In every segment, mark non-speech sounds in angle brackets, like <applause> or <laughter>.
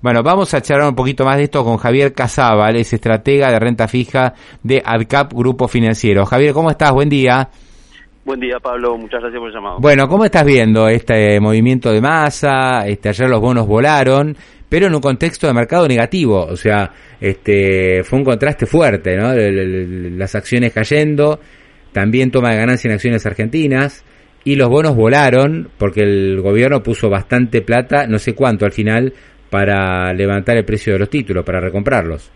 Bueno, vamos a charlar un poquito más de esto con Javier Casábal, es estratega de renta fija de ADCAP Grupo Financiero. Javier, ¿cómo estás? Buen día. Buen día, Pablo. Muchas gracias por el llamado. Bueno, ¿cómo estás viendo este movimiento de masa? Este, ayer los bonos volaron, pero en un contexto de mercado negativo. O sea, este, fue un contraste fuerte, ¿no? Las acciones cayendo, también toma de ganancia en acciones argentinas, y los bonos volaron porque el gobierno puso bastante plata, no sé cuánto al final, para levantar el precio de los títulos, para recomprarlos.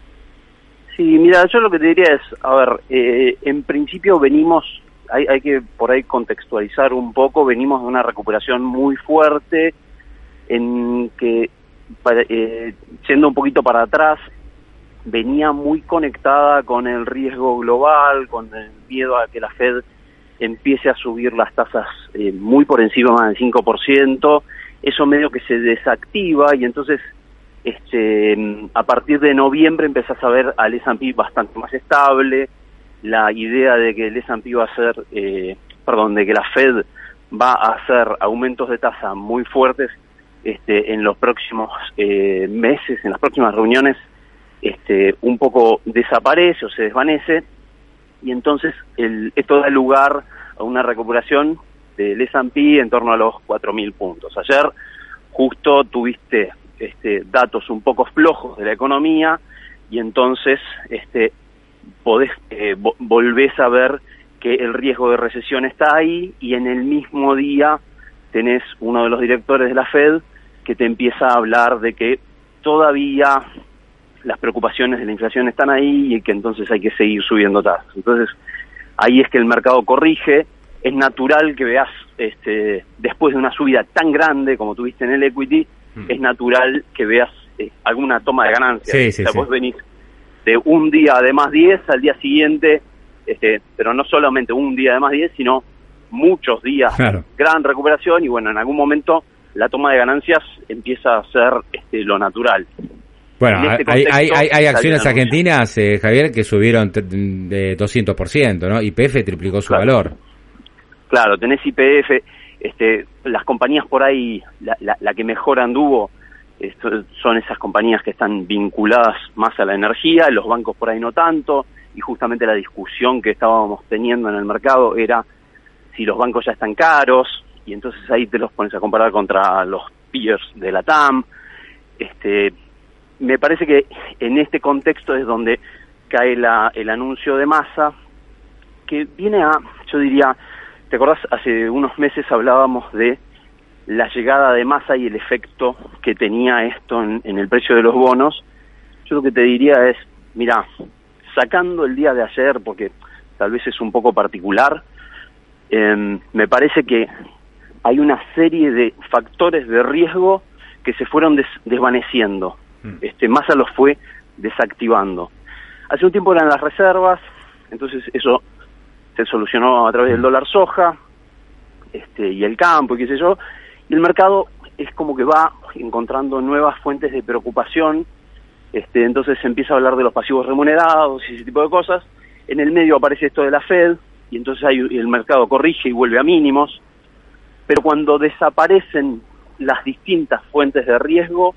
Sí, mira, yo lo que te diría es, a ver, eh, en principio venimos, hay, hay que por ahí contextualizar un poco, venimos de una recuperación muy fuerte en que, eh, siendo un poquito para atrás, venía muy conectada con el riesgo global, con el miedo a que la Fed empiece a subir las tasas eh, muy por encima del 5%, eso medio que se desactiva y entonces este, a partir de noviembre empezás a ver al S&P bastante más estable, la idea de que el S&P va a ser, eh, perdón, de que la Fed va a hacer aumentos de tasa muy fuertes este, en los próximos eh, meses, en las próximas reuniones, este, un poco desaparece o se desvanece. Y entonces el, esto da lugar a una recuperación del S&P en torno a los 4.000 puntos. Ayer justo tuviste este, datos un poco flojos de la economía y entonces este, podés, eh, volvés a ver que el riesgo de recesión está ahí y en el mismo día tenés uno de los directores de la Fed que te empieza a hablar de que todavía las preocupaciones de la inflación están ahí y que entonces hay que seguir subiendo tasas. Entonces, ahí es que el mercado corrige, es natural que veas, este, después de una subida tan grande como tuviste en el equity, mm. es natural que veas eh, alguna toma de ganancias. Sí, vos venís de un día de más 10 al día siguiente, este, pero no solamente un día de más 10, sino muchos días, gran recuperación y bueno, en algún momento la toma de ganancias empieza a ser este, lo natural. Bueno, este hay, hay, hay, acciones argentinas, eh, Javier, que subieron de 200%, ¿no? YPF triplicó su valor. Claro, tenés IPF, este, las compañías por ahí, la, la, que mejor anduvo son esas compañías que están vinculadas más a la energía, los bancos por ahí no tanto, y justamente la discusión que estábamos teniendo en el mercado era si los bancos ya están caros, y entonces ahí te los pones a comparar contra los peers de la TAM. Este, me parece que en este contexto es donde cae la, el anuncio de masa, que viene a, yo diría, ¿Te acordás? Hace unos meses hablábamos de la llegada de masa y el efecto que tenía esto en, el precio de los bonos. Yo lo que te diría es, mira, sacando el día de ayer, porque tal vez es un poco particular, em, me parece que hay una serie de factores de riesgo que se fueron desvaneciendo. Mm. Este, Massa los fue desactivando. Hace un tiempo eran las reservas, entonces eso se solucionó a través del dólar soja este, y el campo y qué sé yo, y el mercado es como que va encontrando nuevas fuentes de preocupación, este, entonces se empieza a hablar de los pasivos remunerados y ese tipo de cosas, en el medio aparece esto de la Fed, y entonces hay, el mercado corrige y vuelve a mínimos, pero cuando desaparecen las distintas fuentes de riesgo,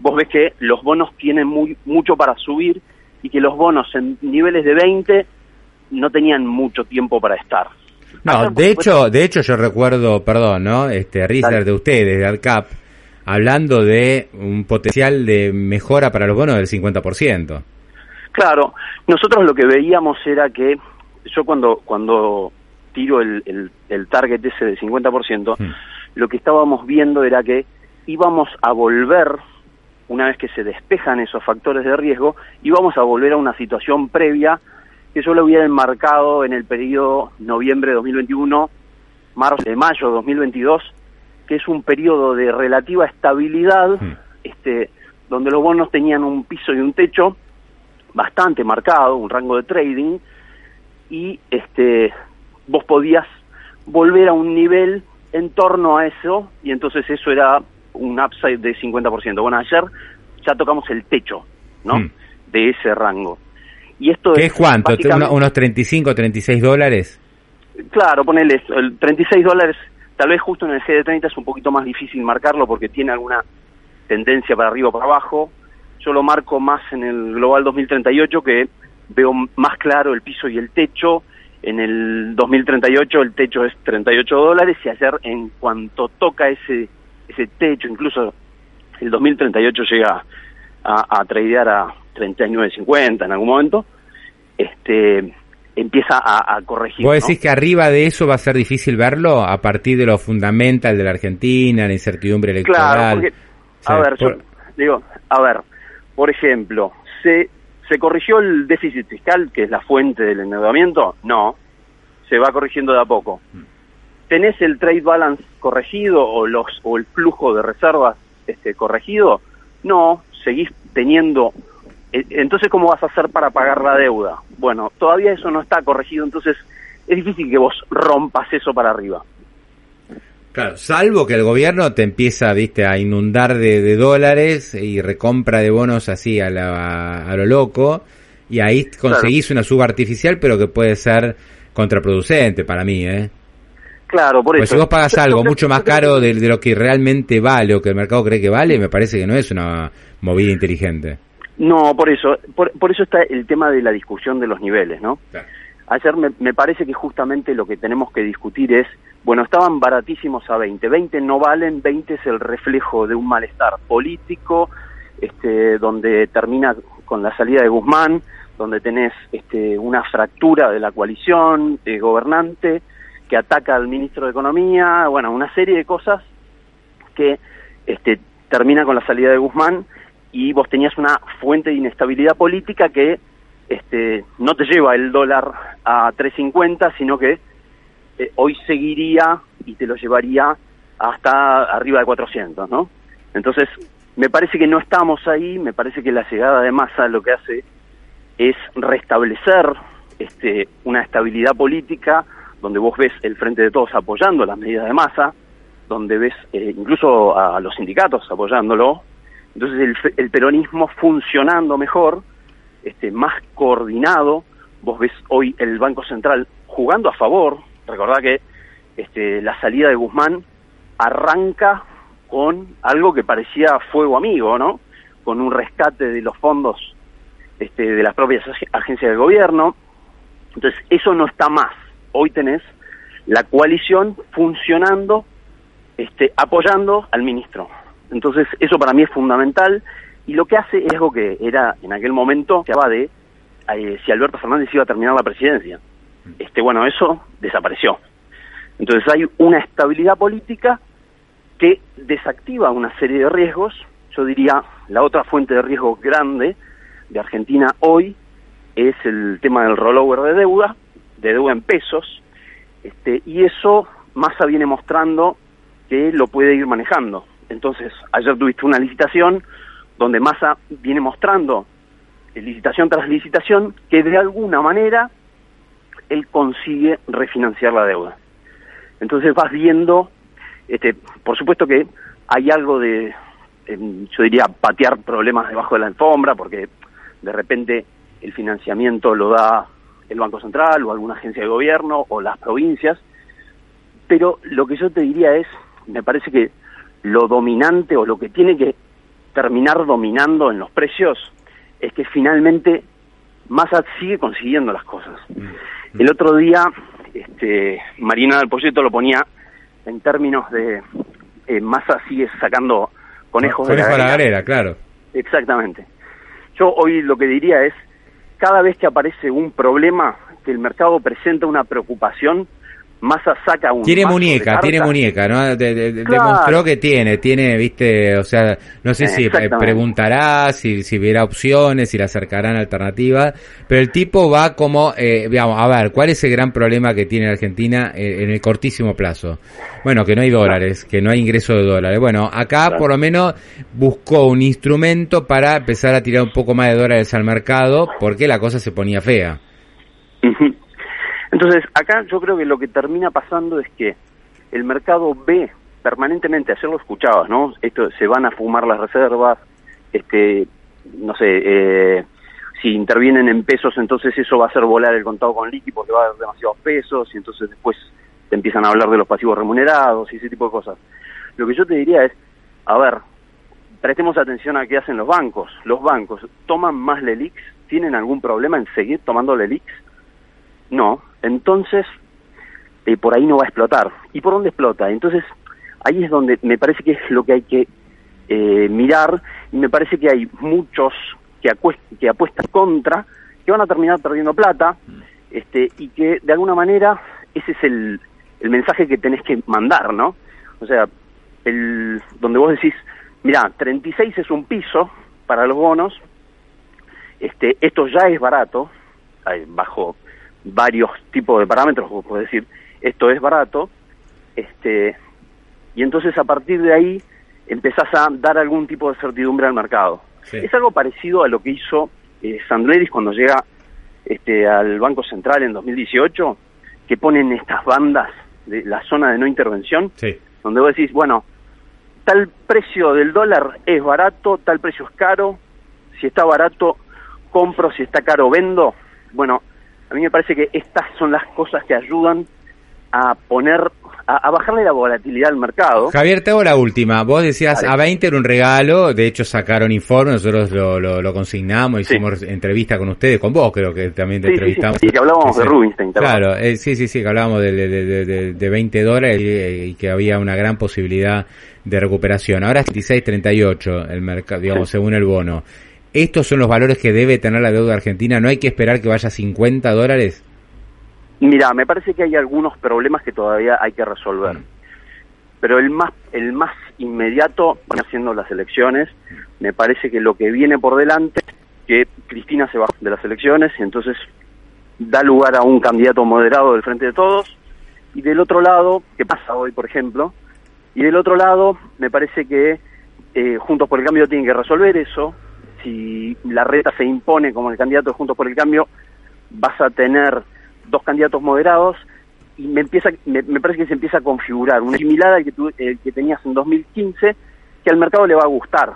vos ves que los bonos tienen muy, mucho para subir y que los bonos en niveles de 20 no tenían mucho tiempo para estar. No, de hecho, de hecho yo recuerdo, perdón, ¿no? Este Rizer de ustedes, de ARCAP, hablando de un potencial de mejora para los bonos del 50%. Claro, nosotros lo que veíamos era que yo cuando cuando tiro el, el, target ese del 50%, hmm. lo que estábamos viendo era que íbamos a volver, una vez que se despejan esos factores de riesgo, íbamos a volver a una situación previa que yo lo hubiera enmarcado en el periodo noviembre de 2021, marzo de mayo de 2022, que es un periodo de relativa estabilidad, hmm. este, donde los bonos tenían un piso y un techo bastante marcado, un rango de trading, y este vos podías volver a un nivel en torno a eso, y entonces eso era un upside de 50%. Bueno, ayer ya tocamos el techo, ¿no? Mm. De ese rango. Y esto ¿Qué es cuánto? básicamente- ¿Unos 35, 36 dólares? Claro, ponele el 36 dólares, tal vez justo en el GD30 es un poquito más difícil marcarlo porque tiene alguna tendencia para arriba o para abajo. Yo lo marco más en el Global 2038 que veo más claro el piso y el techo. En el 2038 el techo es 38 dólares y ayer en cuanto toca ese, ese techo, incluso el 2038 llega a, a tradear a 39.50 en algún momento, este empieza a, a corregir. ¿Vos ¿no? decís que arriba de eso va a ser difícil verlo a partir de lo fundamental de la Argentina, la incertidumbre electoral? Claro, porque, a ver, yo digo, a ver, por ejemplo, ¿se, ¿se corrigió el déficit fiscal, que es la fuente del endeudamiento? No, se va corrigiendo de a poco. ¿Tenés el trade balance corregido o, los, o el flujo de reservas este, corregido? No, seguís teniendo... eh, Entonces, ¿cómo vas a hacer para pagar la deuda? Bueno, todavía eso no está corregido, entonces es difícil que vos rompas eso para arriba. Claro, salvo que el gobierno te empieza, viste, a inundar de, de dólares y recompra de bonos así a, la- a lo loco, y ahí conseguís una suba artificial, pero que puede ser contraproducente para mí, ¿eh? Claro, por Pues eso. si vos pagas algo mucho más caro de, de lo que realmente vale o que el mercado cree que vale, me parece que no es una movida inteligente. No, por eso, por, por eso está el tema de la discusión de los niveles, ¿no? Ayer me, me parece que justamente lo que tenemos que discutir es, bueno, estaban baratísimos a 20, 20 no valen, 20 es el reflejo de un malestar político, este, donde termina con la salida de Guzmán, donde tenés este, una fractura de la coalición gobernante que ataca al ministro de Economía, bueno, una serie de cosas que este, termina con la salida de Guzmán y vos tenías una fuente de inestabilidad política que este, no te lleva el dólar a 3.50, sino que eh, hoy seguiría y te lo llevaría hasta arriba de 400, ¿no? Entonces, me parece que no estamos ahí, me parece que la llegada de masa lo que hace es restablecer este, una estabilidad política donde vos ves el Frente de Todos apoyando las medidas de masa, donde ves eh, incluso a los sindicatos apoyándolo, entonces el, el peronismo funcionando mejor, este, más coordinado, vos ves hoy el Banco Central jugando a favor, recordá que este, la salida de Guzmán arranca con algo que parecía fuego amigo, ¿no? Con un rescate de los fondos este, de las propias ag- agencias del gobierno. Entonces, eso no está más. Hoy tenés la coalición funcionando, este, apoyando al ministro. Entonces, eso para mí es fundamental y lo que hace es algo que era en aquel momento, se hablaba de eh, si Alberto Fernández iba a terminar la presidencia. Este, bueno, eso desapareció. Entonces hay una estabilidad política que desactiva una serie de riesgos. Yo diría, la otra fuente de riesgo grande de Argentina hoy es el tema del rollover de deuda, de deuda en pesos, este, y eso Massa viene mostrando que lo puede ir manejando. Entonces, ayer tuviste una licitación donde Massa viene mostrando, eh, licitación tras licitación, que de alguna manera él consigue refinanciar la deuda. Entonces vas viendo, este, por supuesto que hay algo de, em, yo diría, patear problemas debajo de la alfombra, porque de repente el financiamiento lo da el Banco Central o alguna agencia de gobierno o las provincias, pero lo que yo te diría es, me parece que lo dominante o lo que tiene que terminar dominando en los precios es que finalmente Massa sigue consiguiendo las cosas. El otro día, este, Marina del Polleto lo ponía en términos de eh, Massa sigue sacando conejos de la la galera, claro. Exactamente. Yo hoy lo que diría es, cada vez que aparece un problema, que el mercado presenta una preocupación, Massa saca un tiene muñeca, tiene muñeca, ¿no? De- de- de- Claro. Demostró que tiene, tiene, viste, o sea, no sé si eh, preguntará, si, si verá opciones, si le acercarán alternativas, pero el tipo va como, eh, digamos, a ver, ¿cuál es el gran problema que tiene Argentina eh, en el cortísimo plazo? Bueno, que no hay dólares, que no hay ingreso de dólares. Bueno, acá Claro. por lo menos buscó un instrumento para empezar a tirar un poco más de dólares al mercado, porque la cosa se ponía fea. Entonces, acá yo creo que lo que termina pasando es que el mercado ve permanentemente, ayer lo escuchabas, ¿no? Esto, se van a fumar las reservas, este, no sé, eh, si intervienen en pesos, entonces eso va a hacer volar el contado con liqui porque va a haber demasiados pesos y entonces después te empiezan a hablar de los pasivos remunerados y ese tipo de cosas. Lo que yo te diría es, a ver, prestemos atención a qué hacen los bancos. Los bancos toman más LELIX, ¿tienen algún problema en seguir tomando LELIX? No, entonces eh, por ahí no va a explotar. ¿Y por dónde explota? Entonces ahí es donde me parece que es lo que hay que eh, mirar y me parece que hay muchos que, que apuestan contra, que van a terminar perdiendo plata este, y que de alguna manera ese es el, el mensaje que tenés que mandar, ¿no? O sea, el, donde vos decís, mira, 36 es un piso para los bonos, este, esto ya es barato, bajo varios tipos de parámetros, vos podés decir, esto es barato, este, y entonces a partir de ahí empezás a dar algún tipo de certidumbre al mercado. Sí. Es algo parecido a lo que hizo eh, Sandleris cuando llega este, al Banco Central en 2018, que ponen estas bandas de la zona de no intervención, Sí. donde vos decís, bueno, tal precio del dólar es barato, tal precio es caro, si está barato compro, si está caro vendo. Bueno, a mí me parece que estas son las cosas que ayudan a poner, a, a bajarle la volatilidad al mercado. Javier, te hago la última. Vos decías Dale. A20 era un regalo, de hecho sacaron informe, nosotros lo, lo, lo consignamos, Sí. hicimos entrevista con ustedes, con vos creo que también te Sí, sí, sí, entrevistamos. sí, que hablábamos de Rubinstein, ¿te Claro, eh, sí, sí, sí, que hablábamos de, de, de, de- de 20 dólares y, y que había una gran posibilidad de recuperación. Ahora es 36.38 el mercado, digamos, Sí. según el bono. ¿Estos son los valores que debe tener la deuda argentina? ¿No hay que esperar que vaya a 50 dólares? Mira, me parece que hay algunos problemas que todavía hay que resolver. Mm. Pero el más, el más inmediato van haciendo las elecciones. Me parece que lo que viene por delante, que Cristina se va de las elecciones y entonces da lugar a un candidato moderado del Frente de Todos. Y del otro lado, ¿qué pasa hoy, por ejemplo? Y del otro lado, me parece que eh, Juntos por el Cambio tienen que resolver eso. Si la reta se impone como el candidato de Juntos por el Cambio, vas a tener dos candidatos moderados y me empieza me, me parece que se empieza a configurar una similar al que, tu- el que tenías en 2015 que al mercado le va a gustar.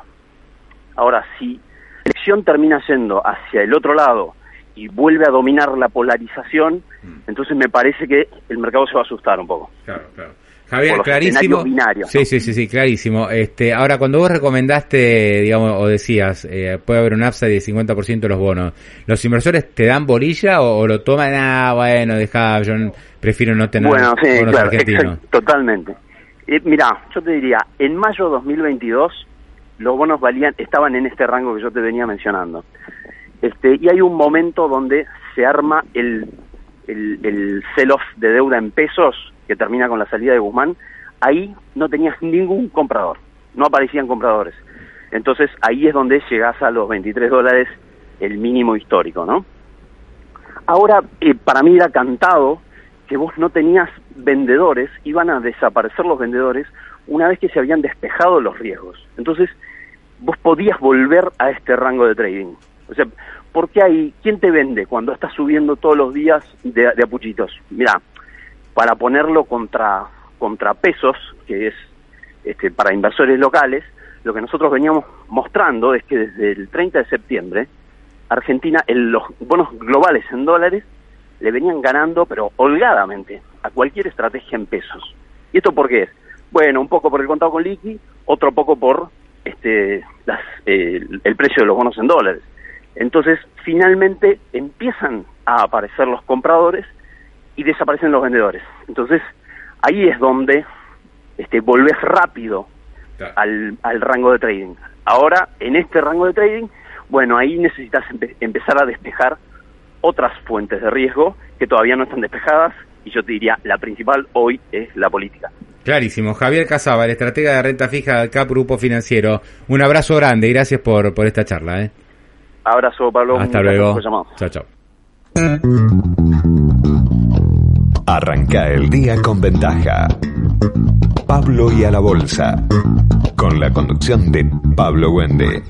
Ahora, si la elección termina yendo hacia el otro lado y vuelve a dominar la polarización, entonces me parece que el mercado se va a asustar un poco. Claro, claro. Javier, clarísimo. binarios, Sí, ¿no? sí, sí, sí, clarísimo. Este, ahora, cuando vos recomendaste, digamos, o decías, eh, puede haber un upside de 50% de los bonos, ¿los inversores te dan bolilla o, o lo toman, ah, bueno, deja, yo prefiero no tener Bueno, sí, bonos claro, argentinos? exacto, <laughs> totalmente. Eh, mirá, yo te diría, en mayo de 2022 los bonos valían, estaban en este rango que yo te venía mencionando. Este, y hay un momento donde se arma el, el, el sell-off de deuda en pesos que termina con la salida de Guzmán. Ahí no tenías ningún comprador, no aparecían compradores. Entonces ahí es donde llegás a los 23 dólares, el mínimo histórico, ¿no? Ahora, eh, para mí era cantado que vos no tenías vendedores, iban a desaparecer los vendedores una vez que se habían despejado los riesgos. Entonces, vos podías volver a este rango de trading. O sea, ¿por qué hay, quién te vende cuando estás subiendo todos los días de, de a puchitos? Mira, para ponerlo contra, contra pesos, que es este, para inversores locales, lo que nosotros veníamos mostrando es que desde el 30 de septiembre, Argentina, en los bonos globales en dólares, le venían ganando, pero holgadamente, a cualquier estrategia en pesos. ¿Y esto por qué es? Bueno, un poco por el contado con liqui, otro poco por este, las, eh, el precio de los bonos en dólares. Entonces, finalmente empiezan a aparecer los compradores y desaparecen los vendedores. Entonces, ahí es donde este, volvés rápido al, al, rango de trading. Ahora, en este rango de trading, bueno, ahí necesitas empezar a despejar otras fuentes de riesgo que todavía no están despejadas y yo te diría, la principal hoy es la política. Clarísimo. Javier Casaba, el estratega de renta fija del CAP Grupo Financiero. Un abrazo grande y gracias por, por esta charla. ¿eh? Abrazo, Pablo. Hasta luego. Chao, chao. Arranca el día con ventaja. Pablo y a la bolsa. Con la conducción de Pablo Wende.